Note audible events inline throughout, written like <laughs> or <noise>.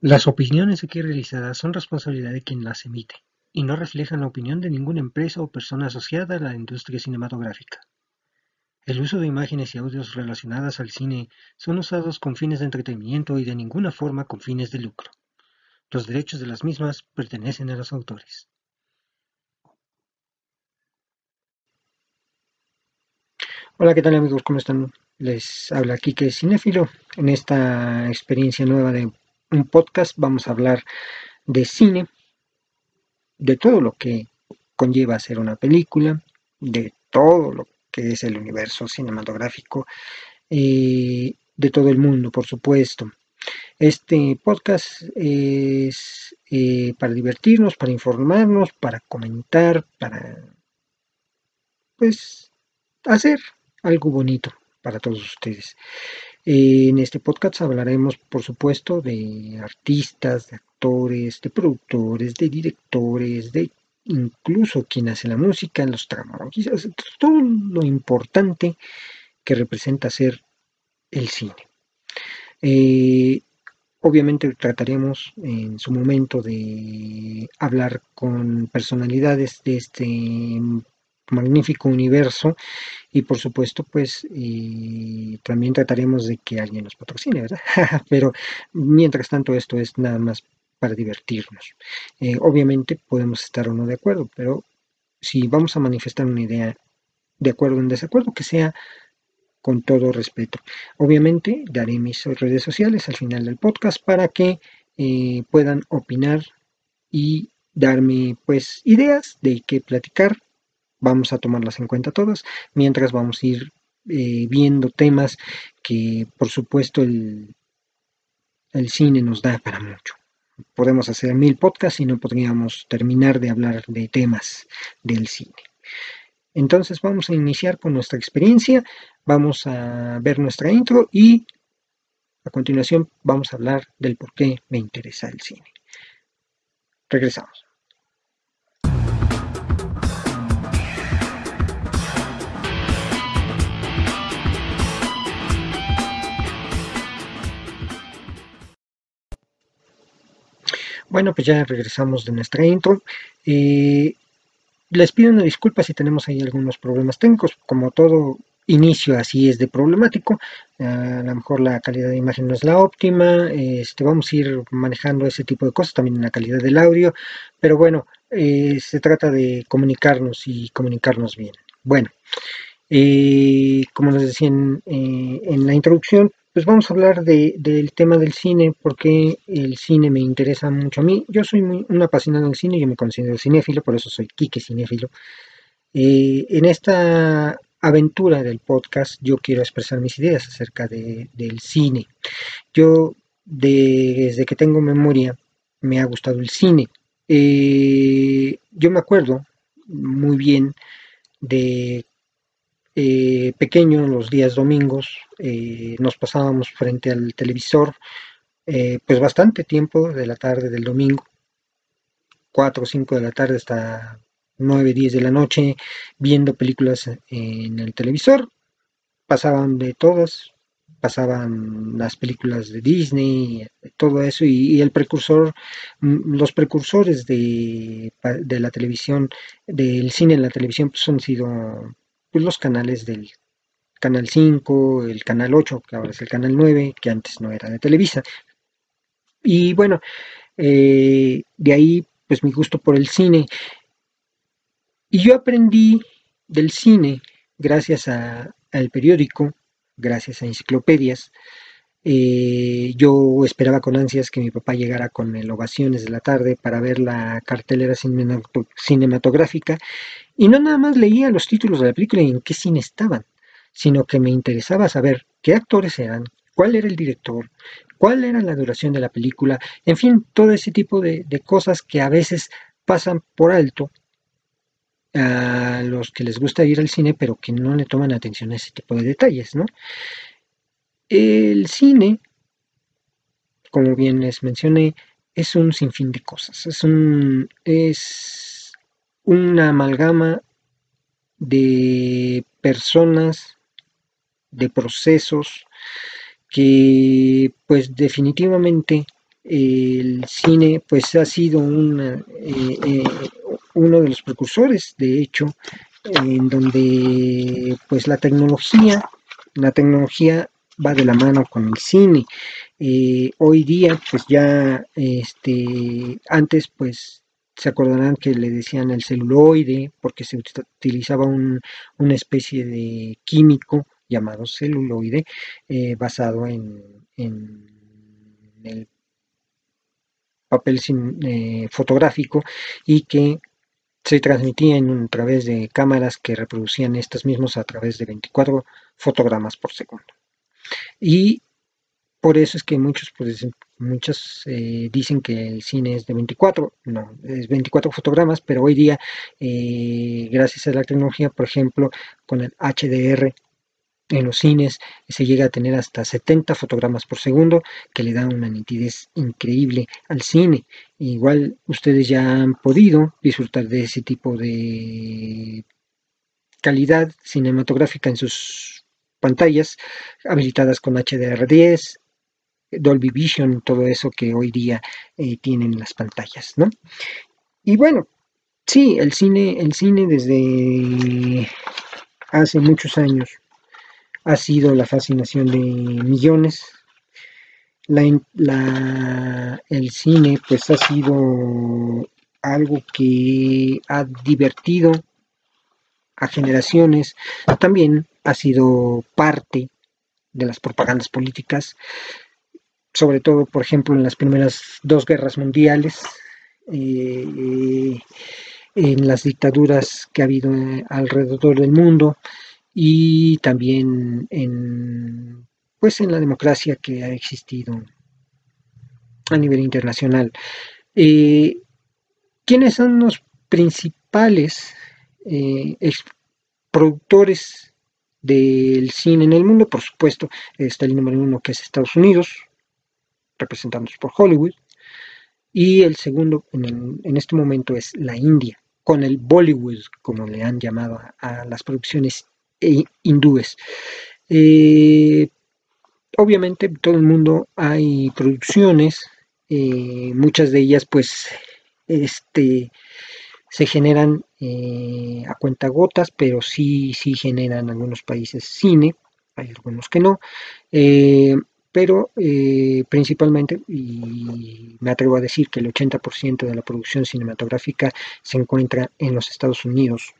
Las opiniones aquí realizadas son responsabilidad de quien las emite, y no reflejan la opinión de ninguna empresa o persona asociada a la industria cinematográfica. El uso de imágenes y audios relacionadas al cine son usados con fines de entretenimiento y de ninguna forma con fines de lucro. Los derechos de las mismas pertenecen a los autores. Hola, ¿qué tal amigos? ¿Cómo están? Les habla Kike Cinéfilo. En esta experiencia nueva de un podcast vamos a hablar de cine, de todo lo que conlleva hacer una película, de todo lo que es el universo cinematográfico, eh, de todo el mundo, por supuesto. Este podcast es eh, para divertirnos, para informarnos, para comentar, para pues hacer algo bonito para todos ustedes. En este podcast hablaremos, por supuesto, de artistas, de actores, de productores, de directores, de incluso quien hace la música, los dramaturgistas, todo lo importante que representa ser el cine. Eh, obviamente trataremos en su momento de hablar con personalidades de este magnífico universo y por supuesto pues también trataremos de que alguien nos patrocine, ¿verdad? <laughs> Pero mientras tanto esto es nada más para divertirnos. Eh, obviamente podemos estar o no de acuerdo, pero si vamos a manifestar una idea de acuerdo o en desacuerdo, que sea con todo respeto. Obviamente daré mis redes sociales al final del podcast para que eh, puedan opinar y darme pues ideas de qué platicar vamos a tomarlas en cuenta todas, mientras vamos a ir eh, viendo temas que por supuesto el, el cine nos da para mucho. Podemos hacer mil podcasts y no podríamos terminar de hablar de temas del cine. Entonces vamos a iniciar con nuestra experiencia, vamos a ver nuestra intro y a continuación vamos a hablar del por qué me interesa el cine. Regresamos. Bueno, pues ya regresamos de nuestra intro. Eh, les pido una disculpa si tenemos ahí algunos problemas técnicos. Como todo inicio así es de problemático. a lo mejor la calidad de imagen no es la óptima. Este, vamos a ir manejando ese tipo de cosas, también en la calidad del audio. Pero bueno, eh, se trata de comunicarnos y comunicarnos bien. Bueno, eh, como les decía en la introducción, pues vamos a hablar del tema del cine, porque el cine me interesa mucho a mí. Yo soy muy, un apasionado del cine, yo me considero cinéfilo, por eso soy Quique Cinéfilo. Eh, en esta aventura del podcast yo quiero expresar mis ideas acerca del cine. Yo desde que tengo memoria me ha gustado el cine. Eh, yo me acuerdo muy bien de eh, pequeño, los días domingos, eh, nos pasábamos frente al televisor, eh, pues bastante tiempo de la tarde del domingo, 4 o 5 de la tarde hasta 9, 10 de la noche, viendo películas en el televisor. Pasaban de todas, pasaban las películas de Disney, todo eso, y, el precursor, mm, los precursores de, de, la televisión, del cine en la televisión, pues han sido pues, los canales del Canal 5, el Canal 8, que ahora es el Canal 9, que antes no era de Televisa. Y bueno, eh, de ahí pues mi gusto por el cine. Y yo aprendí del cine gracias al periódico, gracias a enciclopedias. Eh, yo esperaba con ansias que mi papá llegara con el Ovaciones de la tarde para ver la cartelera cinematográfica y no nada más leía los títulos de la película y en qué cine estaban, sino que me interesaba saber qué actores eran, cuál era el director, cuál era la duración de la película, en fin, todo ese tipo de, cosas que a veces pasan por alto a los que les gusta ir al cine, pero que no le toman atención a ese tipo de detalles, ¿no? El cine, como bien les mencioné, es un sinfín de cosas, es un es una amalgama de personas, de procesos que pues definitivamente el cine pues ha sido eh, eh, uno de los precursores, de hecho, en donde pues la tecnología, la tecnología va de la mano con el cine. Eh, hoy día, pues ya, este, antes, pues se acordarán que le decían el celuloide, porque se utilizaba una especie de químico llamado celuloide, eh, basado en, el papel eh, fotográfico y que se transmitía a través de cámaras que reproducían estos mismos a través de 24 fotogramas por segundo. Y por eso es que muchos, pues, eh, dicen que el cine es de 24, no, es 24 fotogramas, pero hoy día, eh, gracias a la tecnología, por ejemplo, con el HDR en los cines se llega a tener hasta 70 fotogramas por segundo, que le da una nitidez increíble al cine. Igual ustedes ya han podido disfrutar de ese tipo de calidad cinematográfica en sus pantallas habilitadas con HDR10, Dolby Vision, todo eso que hoy día eh, tienen las pantallas, ¿no? Y bueno, sí, el cine, el cine desde hace muchos años ha sido la fascinación de millones. La, el cine pues ha sido algo que ha divertido a generaciones, también ha sido parte de las propagandas políticas, sobre todo, por ejemplo, en las primeras dos guerras mundiales, eh, en las dictaduras que ha habido alrededor del mundo y también en, pues, en la democracia que ha existido a nivel internacional. Eh, ¿Quiénes son los principales eh, productores del cine en el mundo? Por supuesto, está el número uno que es Estados Unidos, representados por Hollywood, y el segundo en, este momento es la India, con el Bollywood, como le han llamado a, las producciones eh, hindúes. Eh, obviamente en todo el mundo hay producciones, eh, muchas de ellas pues este, se generan a cuentagotas, pero sí, sí generan algunos países cine, hay algunos que no pero eh, principalmente, y me atrevo a decir que el 80% de la producción cinematográfica se encuentra en los Estados Unidos.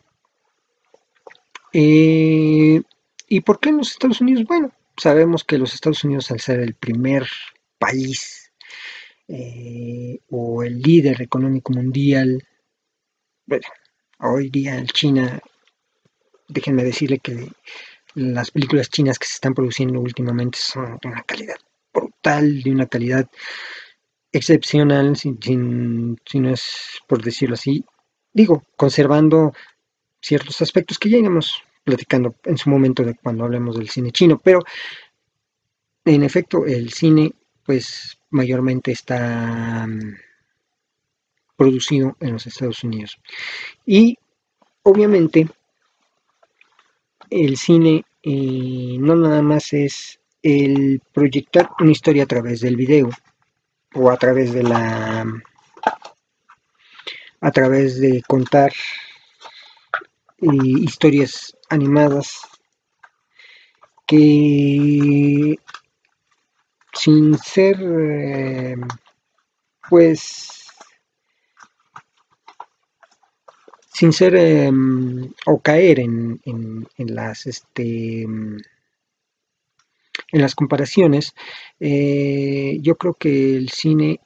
Eh, ¿Y por qué en los Estados Unidos? Bueno, sabemos que los Estados Unidos, al ser el primer país eh, o el líder económico mundial, bueno, hoy día en China, déjenme decirle que las películas chinas que se están produciendo últimamente son de una calidad brutal, de una calidad excepcional, si, no es por decirlo así. Digo, conservando ciertos aspectos que ya iremos platicando en su momento de cuando hablemos del cine chino, pero en efecto el cine pues mayormente está producido en los Estados Unidos. Y obviamente el cine eh, no nada más es el proyectar una historia a través del video o a través de la a través de contar eh, historias animadas que sin ser eh, pues sin ser em, o caer en, las este, en las comparaciones, eh, yo creo que el cine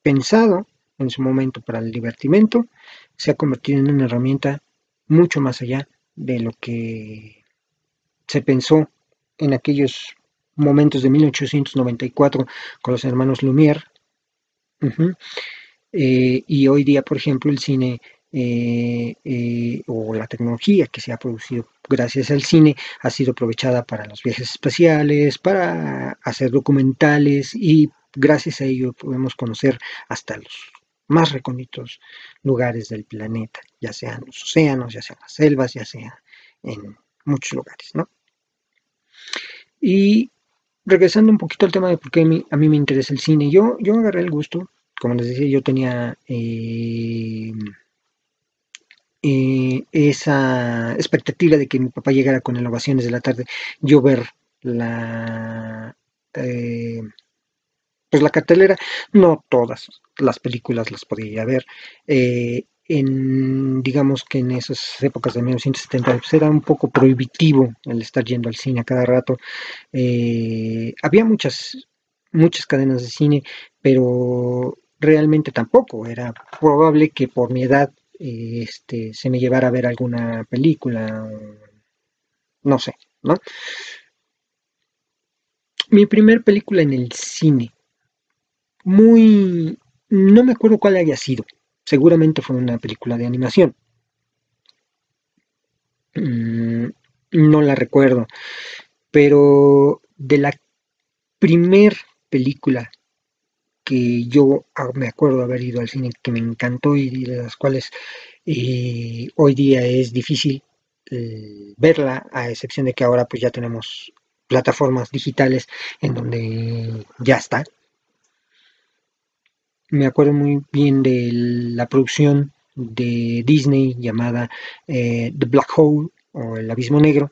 pensado en su momento para el divertimento se ha convertido en una herramienta mucho más allá de lo que se pensó en aquellos momentos de 1894 con los hermanos Lumière. Eh, y hoy día, por ejemplo, el cine eh, eh, o la tecnología que se ha producido gracias al cine ha sido aprovechada para los viajes espaciales, para hacer documentales y gracias a ello podemos conocer hasta los más recónditos lugares del planeta, ya sean los océanos, ya sean las selvas, ya sea en muchos lugares, ¿no? Y regresando un poquito al tema de por qué a mí, a mí me interesa el cine, yo, yo agarré el gusto, como les decía, yo tenía eh, eh, esa expectativa de que mi papá llegara con el ovaciones de la tarde, yo ver la eh, pues la cartelera, no todas las películas las podía ver. Eh, en, digamos que en esas épocas de 1970 pues era un poco prohibitivo el estar yendo al cine a cada rato. Había muchas, muchas cadenas de cine, pero realmente tampoco. Era probable que por mi edad este, se me llevara a ver alguna película, no sé, ¿no? Mi primer película en el cine, muy, no me acuerdo cuál haya sido, seguramente fue una película de animación. Mm, no la recuerdo, pero de la primer película que yo me acuerdo haber ido al cine que me encantó y de las cuales eh, hoy día es difícil eh, verla, a excepción de que ahora pues ya tenemos plataformas digitales en donde ya está. Me acuerdo muy bien de la producción de Disney llamada eh, The Black Hole o El Abismo Negro,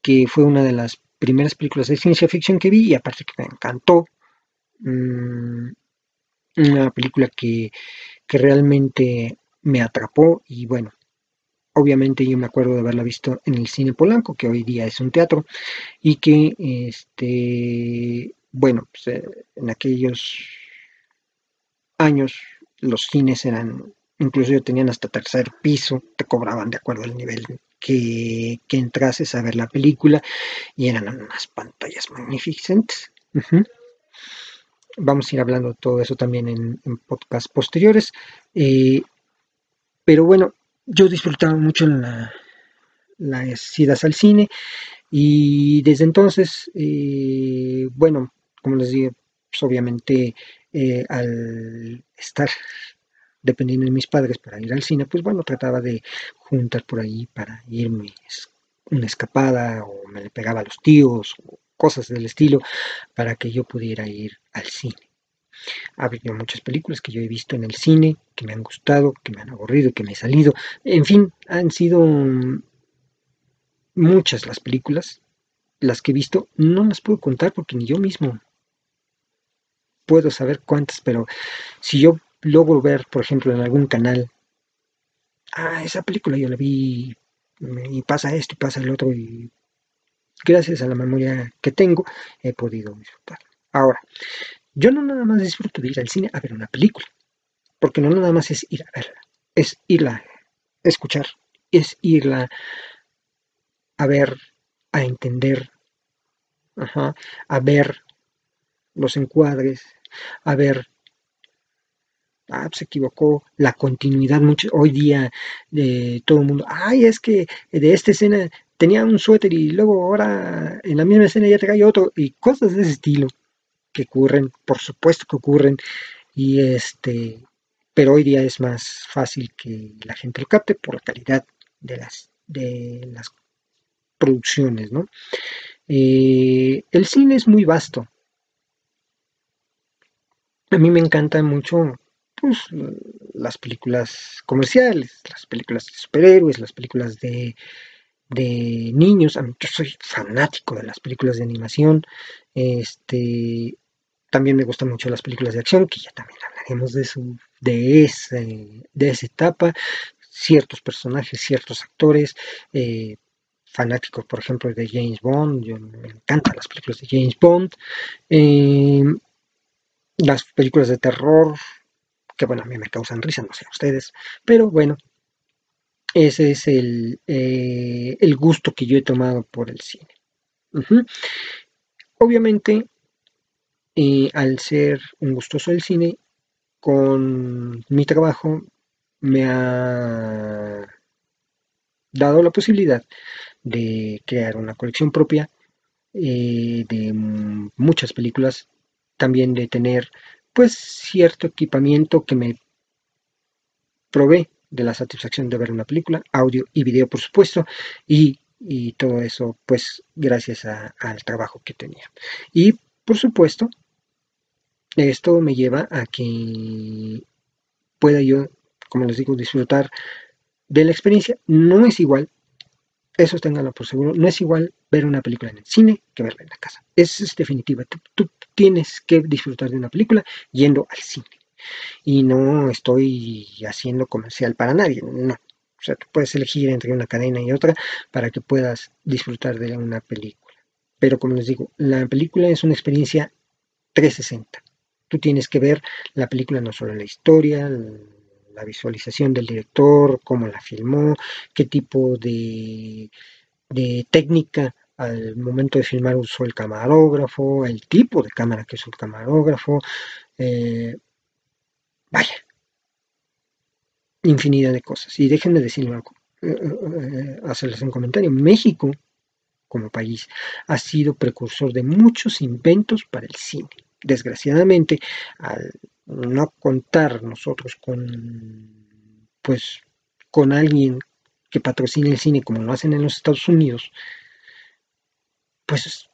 que fue una de las primeras películas de ciencia ficción que vi y aparte que me encantó. Mm, una película que, que realmente me atrapó y bueno, obviamente yo me acuerdo de haberla visto en el cine Polanco, que hoy día es un teatro, y que, este, bueno, pues, eh, en aquellos años los cines eran, incluso tenían hasta tercer piso, te cobraban de acuerdo al nivel que, que entrases a ver la película, y eran unas pantallas magnificentes. Vamos a ir hablando de todo eso también en, en podcasts posteriores. Eh, pero bueno, yo disfrutaba mucho la, las idas al cine y desde entonces, eh, bueno, como les digo, pues obviamente eh, al estar dependiendo de mis padres para ir al cine, pues bueno, trataba de juntar por ahí para irme una escapada o me le pegaba a los tíos o cosas del estilo para que yo pudiera ir al cine. Ha habido muchas películas que yo he visto en el cine, que me han gustado, que me han aburrido, que me he salido. En fin, han sido muchas las películas, las que he visto. No las puedo contar porque ni yo mismo puedo saber cuántas, pero si yo logro ver, por ejemplo, en algún canal, ah, esa película yo la vi y pasa esto y pasa el otro y gracias a la memoria que tengo he podido disfrutar. Ahora, yo no nada más disfruto de ir al cine a ver una película, porque no nada más es ir a verla, es irla a escuchar, es irla a ver, a entender, a ver los encuadres, a ver, ah, se equivocó, la continuidad, mucho, hoy día de todo el mundo, ay, es que de esta escena tenía un suéter y luego ahora en la misma escena ya te cae otro y cosas de ese estilo que ocurren, por supuesto que ocurren, y este, pero hoy día es más fácil que la gente lo capte por la calidad de las, de las producciones, ¿no? Eh, el cine es muy vasto. A mí me encantan mucho pues, las películas comerciales, las películas de superhéroes, las películas de, de niños. yo soy fanático de las películas de animación. Este, también me gustan mucho las películas de acción, que ya también hablaremos de, su, de, ese, de esa etapa. Ciertos personajes, ciertos actores, eh, fanáticos, por ejemplo, de James Bond. Yo, me encantan las películas de James Bond. Eh, las películas de terror, que bueno, a mí me causan risa, no sé a ustedes, pero bueno, ese es el, eh, el gusto que yo he tomado por el cine. Obviamente, y al ser un gustoso del cine, con mi trabajo me ha dado la posibilidad de crear una colección propia eh, de muchas películas, también de tener pues cierto equipamiento que me provee de la satisfacción de ver una película, audio y video por supuesto, y y todo eso pues gracias al trabajo que tenía. Y por supuesto, esto me lleva a que pueda yo, como les digo, disfrutar de la experiencia. No es igual, eso tenganlo por seguro, no es igual ver una película en el cine que verla en la casa. Es, definitiva, tienes que disfrutar de una película yendo al cine. Y no estoy haciendo comercial para nadie, no. O sea, tú puedes elegir entre una cadena y otra para que puedas disfrutar de una película. Pero como les digo, la película es una experiencia 360. Tú tienes que ver la película no solo la historia, la visualización del director, cómo la filmó, qué tipo de, de técnica al momento de filmar usó el camarógrafo, el tipo de cámara que usó el camarógrafo. Eh, vaya, infinidad de cosas. Y déjenme decirle algo, eh, eh, hacerles un comentario. México, como país, ha sido precursor de muchos inventos para el cine. Desgraciadamente, al no contar nosotros con, pues, con alguien que patrocine el cine como lo hacen en los Estados Unidos, pues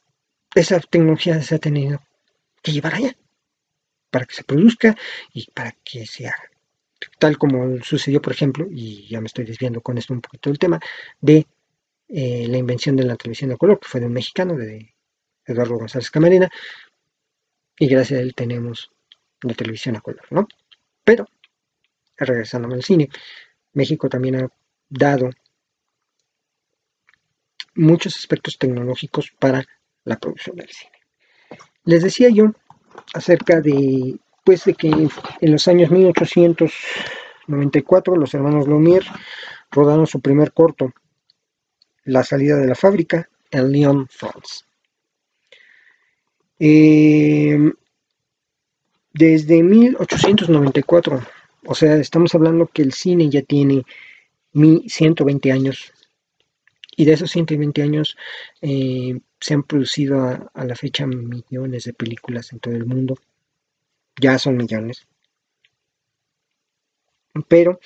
esa tecnología se ha tenido que llevar allá para que se produzca y para que se haga. Tal como sucedió, por ejemplo, y ya me estoy desviando con esto un poquito del tema, de eh, la invención de la televisión de color, que fue de un mexicano, de Eduardo González Camarena, y gracias a él tenemos la televisión a color, ¿no? Pero, regresándome al cine, México también ha dado muchos aspectos tecnológicos para la producción del cine. Les decía yo acerca de, pues, de que en los años 1894 los hermanos Lumière rodaron su primer corto, La salida de la fábrica, en Lyon, France. Em, desde 1894, o sea, estamos hablando que el cine ya tiene 120 años y de esos 120 años eh, se han producido a, la fecha millones de películas en todo el mundo. Ya son millones. Pero,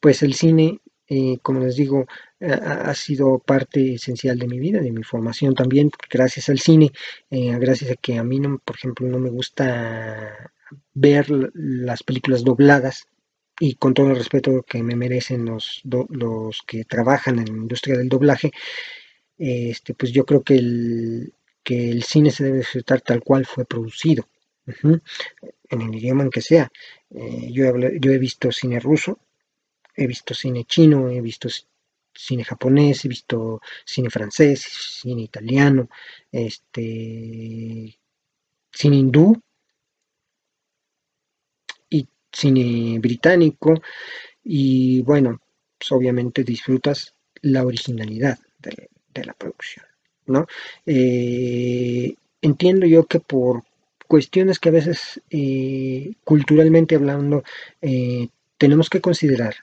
pues el cine, eh, como les digo, ha, sido parte esencial de mi vida, de mi formación también, gracias al cine, eh, gracias a que a mí, no, por ejemplo, no me gusta ver las películas dobladas y con todo el respeto que me merecen los, los que trabajan en la industria del doblaje, este, pues yo creo que el, que el cine se debe disfrutar tal cual fue producido, en el idioma en que sea. Eh, yo, he, yo he visto cine ruso, he visto cine chino, he visto cine japonés, he visto cine francés, cine italiano, este, cine hindú, cine británico y bueno, pues obviamente disfrutas la originalidad de, la producción, ¿no? Eh, entiendo yo que por cuestiones que a veces eh, culturalmente hablando eh, tenemos que considerar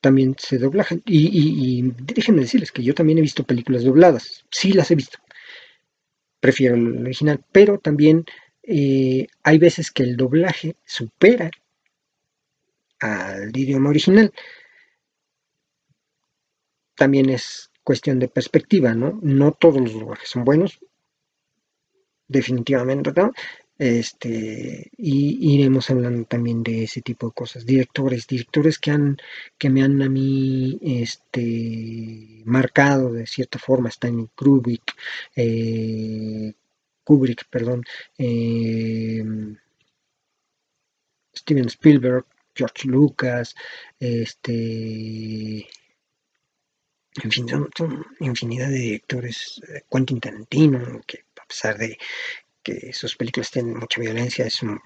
también se doblajan y, y, y, déjenme decirles que yo también he visto películas dobladas, sí las he visto, prefiero el original, pero también hay veces que el doblaje supera al idioma original. También es cuestión de perspectiva, ¿no? No todos los lugares son buenos, definitivamente, ¿no? Este, y iremos hablando también de ese tipo de cosas. Directores, directores que han, que me han a mí este, marcado de cierta forma, Stanley Kubrick, eh, Kubrick, perdón, eh, Steven Spielberg, George Lucas, este, en fin, son, infinidad de directores, eh, Quentin Tarantino, que a pesar de que sus películas tienen mucha violencia, es un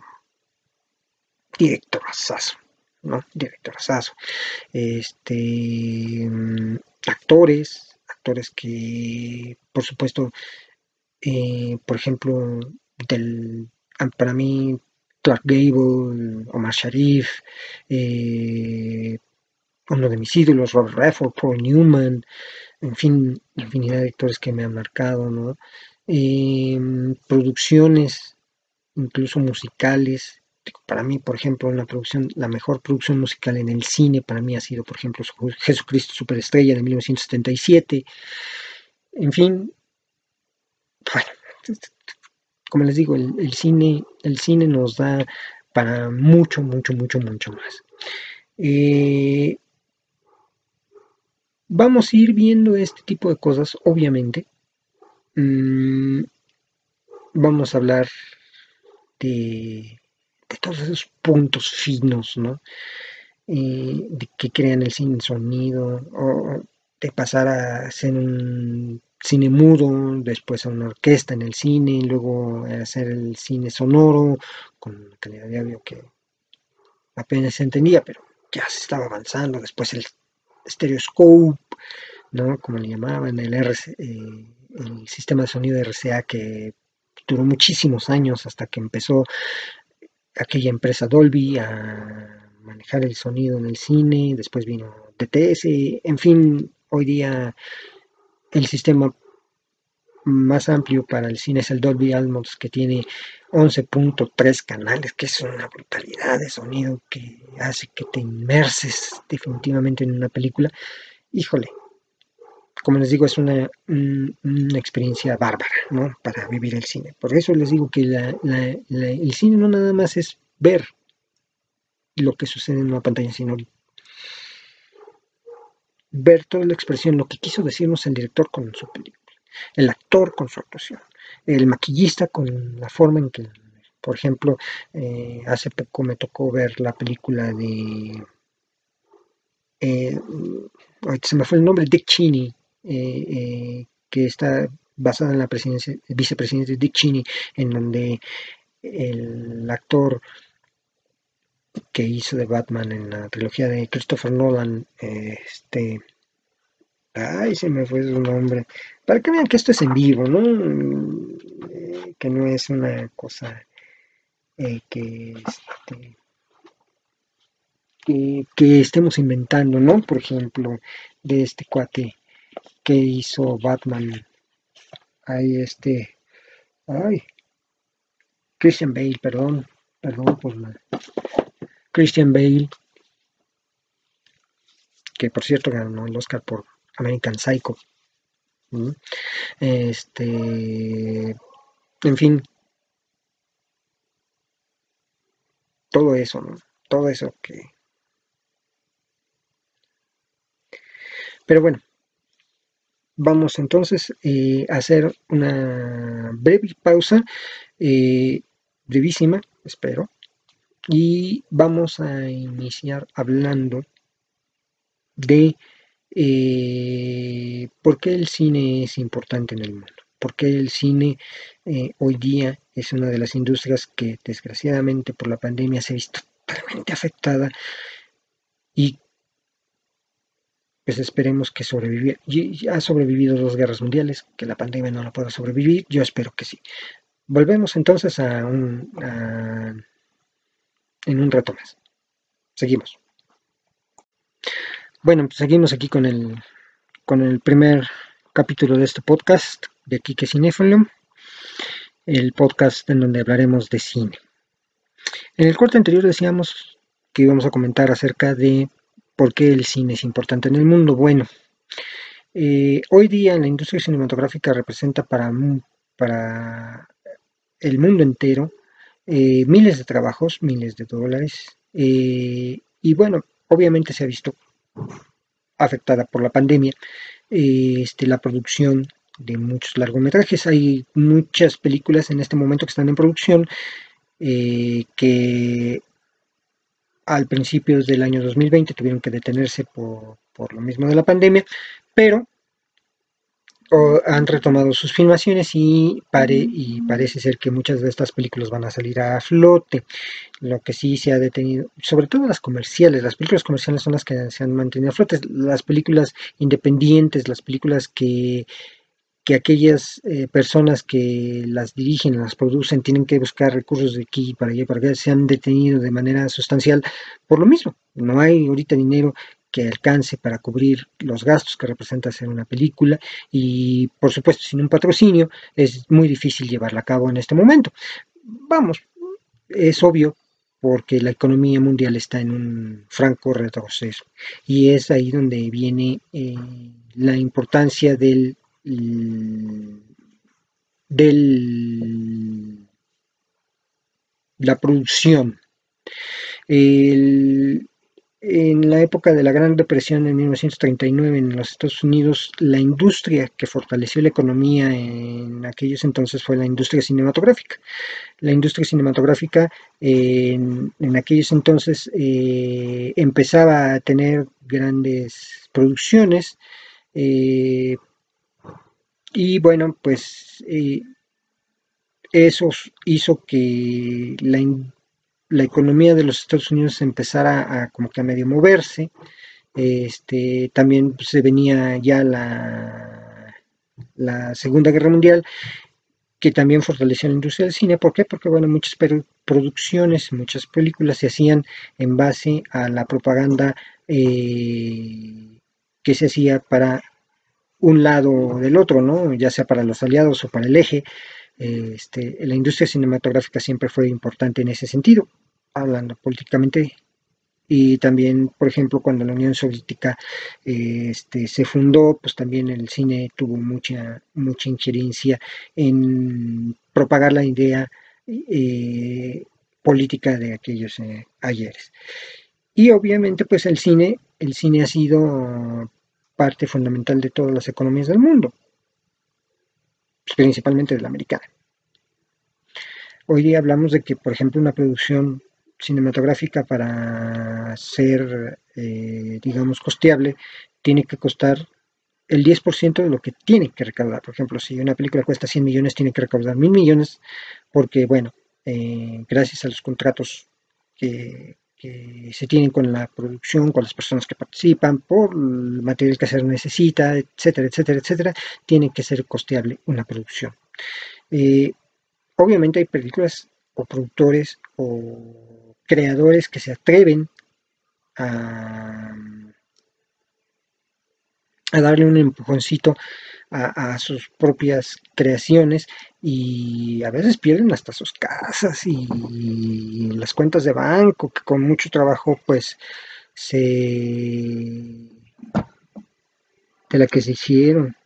director asazo, ¿no? Director asazo. Este, actores, actores que, por supuesto, eh, por ejemplo, del, para mí Clark Gable, Omar Sharif, eh, uno de mis ídolos, Robert Redford, Paul Newman, en fin, infinidad de actores que me han marcado, ¿no? Em, producciones, incluso musicales, Para mí, por ejemplo, una producción, la mejor producción musical en el cine para mí ha sido, por ejemplo, Jesucristo Superestrella de 1977. En fin, bueno, como les digo, el, cine, el cine nos da para mucho, mucho, mucho, mucho más. Eh, vamos a ir viendo este tipo de cosas, obviamente. Mm, vamos a hablar de, todos esos puntos finos, ¿no? Eh, de que crean el cine sonido, o de pasar a ser un cine mudo, después a una orquesta en el cine, luego hacer el cine sonoro, con calidad de audio que apenas se entendía, pero ya se estaba avanzando, después el stereoscope, ¿no? Como le llamaban, el, RC, eh, el sistema de sonido RCA que duró muchísimos años hasta que empezó aquella empresa Dolby a manejar el sonido en el cine, después vino DTS, en fin, hoy día el sistema más amplio para el cine es el Dolby Atmos que tiene 11.3 canales, que es una brutalidad de sonido que hace que te inmerses definitivamente en una película. Híjole, como les digo, es una, experiencia bárbara, ¿no? Para vivir el cine. Por eso les digo que el cine no nada más es ver lo que sucede en una pantalla, sino ver toda la expresión, lo que quiso decirnos el director con su película, el actor con su actuación, el maquillista con la forma en que, por ejemplo, eh, hace poco me tocó ver la película de, eh, se me fue el nombre, Dick Cheney, eh, que está basada en la presidencia, vicepresidente Dick Cheney, en donde el actor que hizo de Batman en la trilogía de Christopher Nolan, este, ay, se me fue su nombre, para que vean que esto es en vivo, ¿no? Eh, que no es una cosa eh, que, este, que, estemos inventando, ¿no? Por ejemplo, de este cuate que hizo Batman, ahí este, ay, Christian Bale, perdón, perdón por la Christian Bale, que por cierto ganó el Oscar por American Psycho. Este, en fin, todo eso, ¿no? Todo eso que... Pero bueno, vamos entonces eh, a hacer una breve pausa, eh, brevísima, espero, y vamos a iniciar hablando de eh, por qué el cine es importante en el mundo, por qué el cine eh, hoy día es una de las industrias que desgraciadamente por la pandemia se ha visto totalmente afectada y pues esperemos que sobreviva. Ha sobrevivido dos guerras mundiales, que la pandemia no la pueda sobrevivir, yo espero que sí. Volvemos entonces a un, en un rato más. Seguimos. Bueno, pues seguimos aquí con el, con el primer capítulo de este podcast de Kike Cinéfilo, el podcast en donde hablaremos de cine. En el corte anterior decíamos que íbamos a comentar acerca de por qué el cine es importante en el mundo. Bueno, eh, hoy día la industria cinematográfica representa para, para el mundo entero eh, miles de trabajos, miles de dólares. Eh, y bueno, obviamente se ha visto afectada por la pandemia eh, este, la producción de muchos largometrajes. Hay muchas películas en este momento que están en producción que al principio del año 2020 tuvieron que detenerse por, por lo mismo de la pandemia, pero han retomado sus filmaciones y, pare, y parece ser que muchas de estas películas van a salir a flote. Lo que sí se ha detenido, sobre todo las comerciales, las películas comerciales son las que se han mantenido a flote. Las películas independientes, las películas que, que aquellas eh, personas que las dirigen, las producen, tienen que buscar recursos de aquí para allá, para allá, se han detenido de manera sustancial por lo mismo. No hay ahorita dinero que alcance para cubrir los gastos que representa hacer una película y por supuesto sin un patrocinio es muy difícil llevarla a cabo en este momento. Vamos, es obvio porque la economía mundial está en un franco retroceso. Y es ahí donde viene eh, la importancia del, del la producción. El, en la época de la Gran Depresión en 1939 en los Estados Unidos, la industria que fortaleció la economía en aquellos entonces fue la industria cinematográfica. La industria cinematográfica en, aquellos entonces eh, empezaba a tener grandes producciones eh, y bueno, pues eh, eso hizo que la industria la economía de los Estados Unidos empezara a como que a medio moverse. Este, también se venía ya la, Segunda Guerra Mundial, que también fortaleció la industria del cine. ¿Por qué? Porque bueno, muchas producciones, muchas películas se hacían en base a la propaganda eh, que se hacía para un lado del otro, ¿no? Ya sea para los aliados o para el eje. Este, la industria cinematográfica siempre fue importante en ese sentido, hablando políticamente. Y también, por ejemplo, cuando la Unión Soviética este, se fundó, pues también el cine tuvo mucha, mucha injerencia en propagar la idea eh, política de aquellos eh, ayeres. Y obviamente, pues el cine, el cine ha sido parte fundamental de todas las economías del mundo principalmente de la americana. Hoy día hablamos de que, por ejemplo, una producción cinematográfica para ser, eh, digamos, costeable, tiene que costar el 10% de lo que tiene que recaudar. Por ejemplo, si una película cuesta 100 millones, tiene que recaudar 1000 millones, porque, bueno, eh, gracias a los contratos que, que se tienen con la producción, con las personas que participan, por el material que se necesita, etcétera, etcétera, etcétera, tiene que ser costeable una producción. Eh, obviamente hay películas o productores o creadores que se atreven a, a darle un empujoncito a, sus propias creaciones y a veces pierden hasta sus casas y las cuentas de banco que con mucho trabajo pues se de la que se hicieron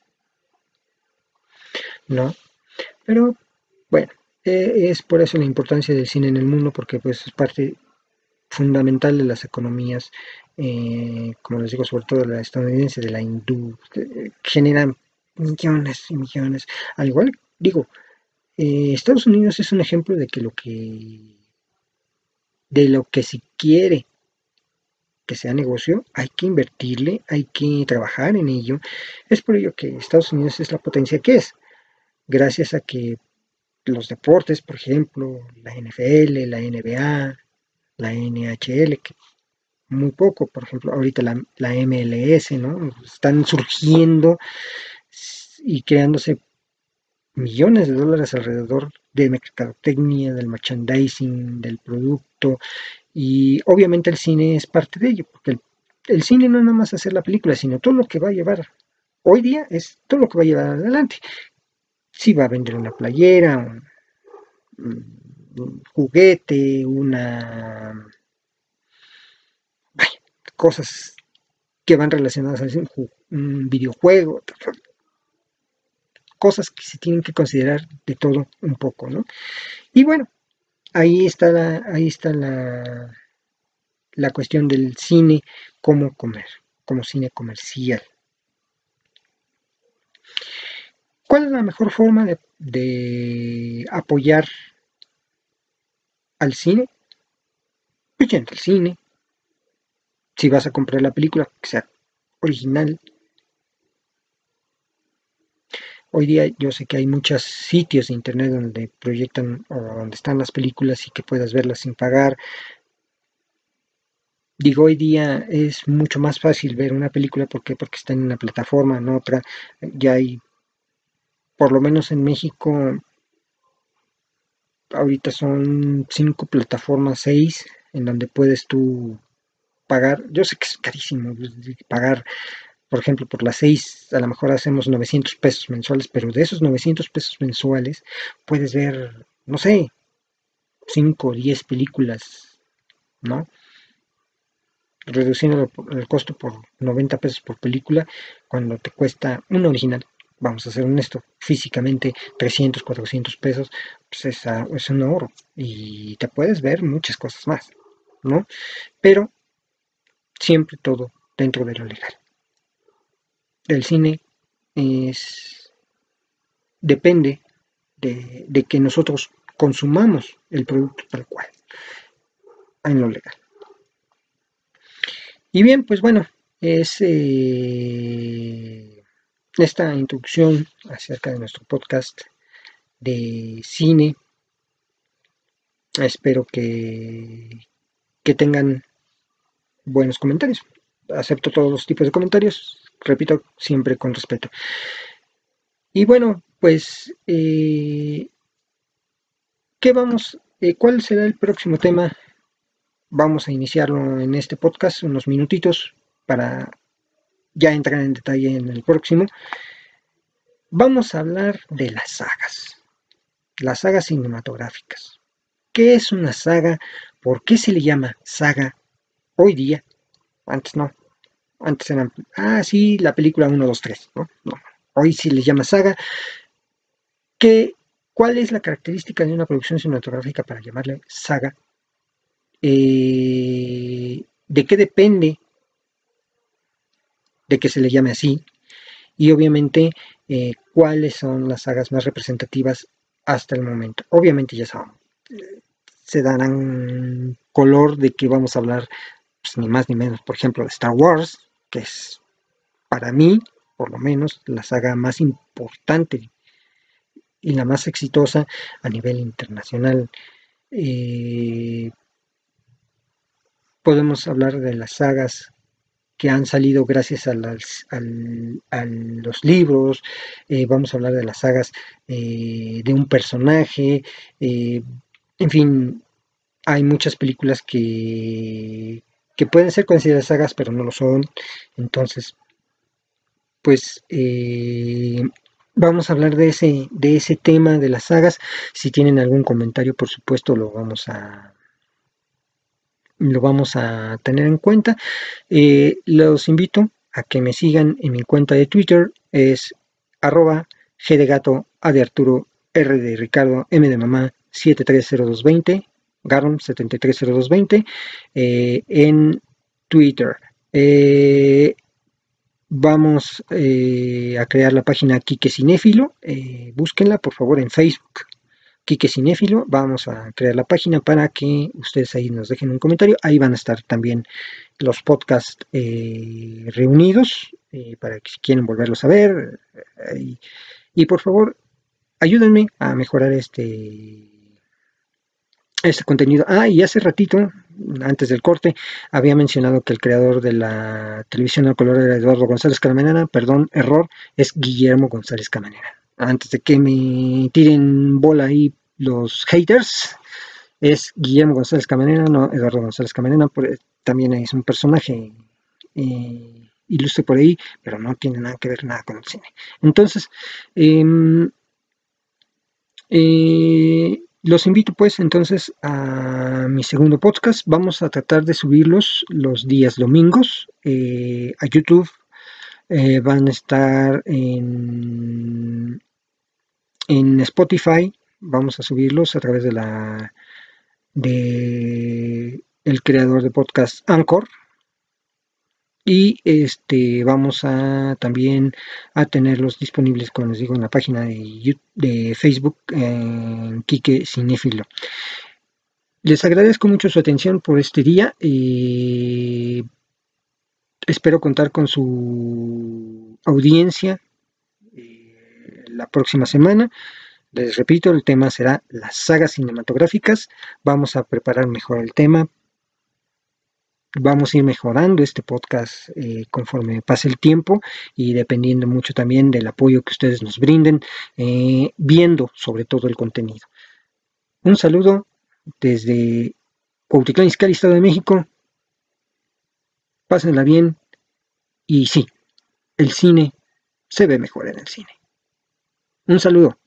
no pero bueno e, es por eso la importancia del cine en el mundo porque pues es parte fundamental de las economías eh, como les digo sobre todo la estadounidense de la industria generan millones y millones. Al igual, digo, eh, Estados Unidos es un ejemplo de que lo que de lo que si quiere que sea negocio, hay que invertirle, hay que trabajar en ello. Es por ello que Estados Unidos es la potencia que es, gracias a que los deportes, por ejemplo, la NFL, la NBA, la NHL, que muy poco, por ejemplo, ahorita la, la MLS, ¿no? Están surgiendo y creándose millones de dólares alrededor de mercadotecnia, del merchandising, del producto y obviamente el cine es parte de ello, porque el, cine no es nada más hacer la película, sino todo lo que va a llevar hoy día es todo lo que va a llevar adelante. Si va a vender una playera, un, juguete, una... cosas que van relacionadas a un, un videojuego, cosas que se tienen que considerar de todo un poco, ¿no? Y bueno, ahí está la, ahí está la, la cuestión del cine, cómo comer, como cine comercial. ¿Cuál es la mejor forma de, de apoyar al cine? Pues yendo al cine. Si vas a comprar la película, que sea original, Hoy día yo sé que hay muchos sitios de internet donde proyectan o donde están las películas y que puedas verlas sin pagar. Digo, hoy día es mucho más fácil ver una película porque porque está en una plataforma, en otra. Ya hay, por lo menos en México, ahorita son cinco plataformas, seis, en donde puedes tú pagar. Yo sé que es carísimo pues, pagar por ejemplo, por las seis, a lo mejor hacemos 900 pesos mensuales, pero de esos 900 pesos mensuales puedes ver, no sé, 5 o 10 películas ¿no? Reduciendo el costo por 90 pesos por película cuando te cuesta un original, vamos a ser honestos, físicamente 300, 400 pesos, pues es, es un ahorro y te puedes ver muchas cosas más, ¿no? Pero siempre todo dentro de lo legal. El cine es depende de, que nosotros consumamos el producto tal cual en lo legal. Y bien, pues bueno, es eh, esta introducción acerca de nuestro podcast de cine. Espero que, que tengan buenos comentarios. Acepto todos los tipos de comentarios, repito, siempre con respeto. Y bueno, pues, eh, ¿qué vamos? Eh, ¿Cuál será el próximo tema? Vamos a iniciarlo en este podcast, unos minutitos, para ya entrar en detalle en el próximo. Vamos a hablar de las sagas, las sagas cinematográficas. ¿Qué es una saga? ¿Por qué se le llama saga hoy día? Antes no. Antes eran, ah, sí, la película 1, 2, 3, ¿no? Hoy se le llama saga. ¿Qué, ¿Cuál es la característica de una producción cinematográfica para llamarle saga? Eh, ¿De qué depende de que se le llame así? Y obviamente, eh, ¿cuáles son las sagas más representativas hasta el momento? Obviamente ya sabemos, se darán color de que vamos a hablar pues, ni más ni menos, por ejemplo, de Star Wars, es para mí por lo menos la saga más importante y la más exitosa a nivel internacional. Eh, podemos hablar de las sagas que han salido gracias a, los libros, eh, vamos a hablar de las sagas eh, de un personaje, en fin, hay muchas películas que, que pueden ser consideradas sagas, pero no lo son, entonces pues eh, vamos a hablar de ese, de ese tema de las sagas. Si tienen algún comentario, por supuesto, lo vamos a lo vamos a tener en cuenta. Eh, los invito a que me sigan en mi cuenta de Twitter, es arroba G de gato, A de Arturo, R de Ricardo, M de mamá, 730220, Garon 730220, eh, en Twitter. Eh, vamos eh, a crear la página Quique Cinéfilo. Búsquenla por favor en Facebook. Quique Cinéfilo. Vamos a crear la página para que ustedes ahí nos dejen un comentario. Ahí van a estar también los podcasts reunidos para que si quieren volverlos a ver. y por favor, ayúdenme a mejorar este este contenido. Ah, y hace ratito, antes del corte, había mencionado que el creador de la televisión a color era Eduardo González Camarena, perdón, error, es Guillermo González Camarena. Antes de que me tiren bola ahí los haters, es Guillermo González Camarena, no Eduardo González Camarena, también es un personaje eh, ilustre por ahí, pero no tiene nada que ver nada con el cine. Entonces, em, eh, los invito pues entonces a mi segundo podcast. Vamos a tratar de subirlos los días domingos eh, a YouTube. Eh, van a estar en, en Spotify. Vamos a subirlos a través de la de el creador de podcast Anchor y este vamos a también a tenerlos disponibles como les digo en la página de, Facebook en Quique Cinéfilo. Les agradezco mucho su atención por este día y espero contar con su audiencia eh, la próxima semana. Les repito el tema será las sagas cinematográficas. Vamos a preparar mejor el tema vamos a ir mejorando este podcast eh, conforme pase el tiempo y dependiendo mucho también del apoyo que ustedes nos brinden, eh, viendo sobre todo el contenido. Un saludo desde Cuautitlán Izcalli, Estado de México. Pásenla bien y sí, el cine se ve mejor en el cine. Un saludo.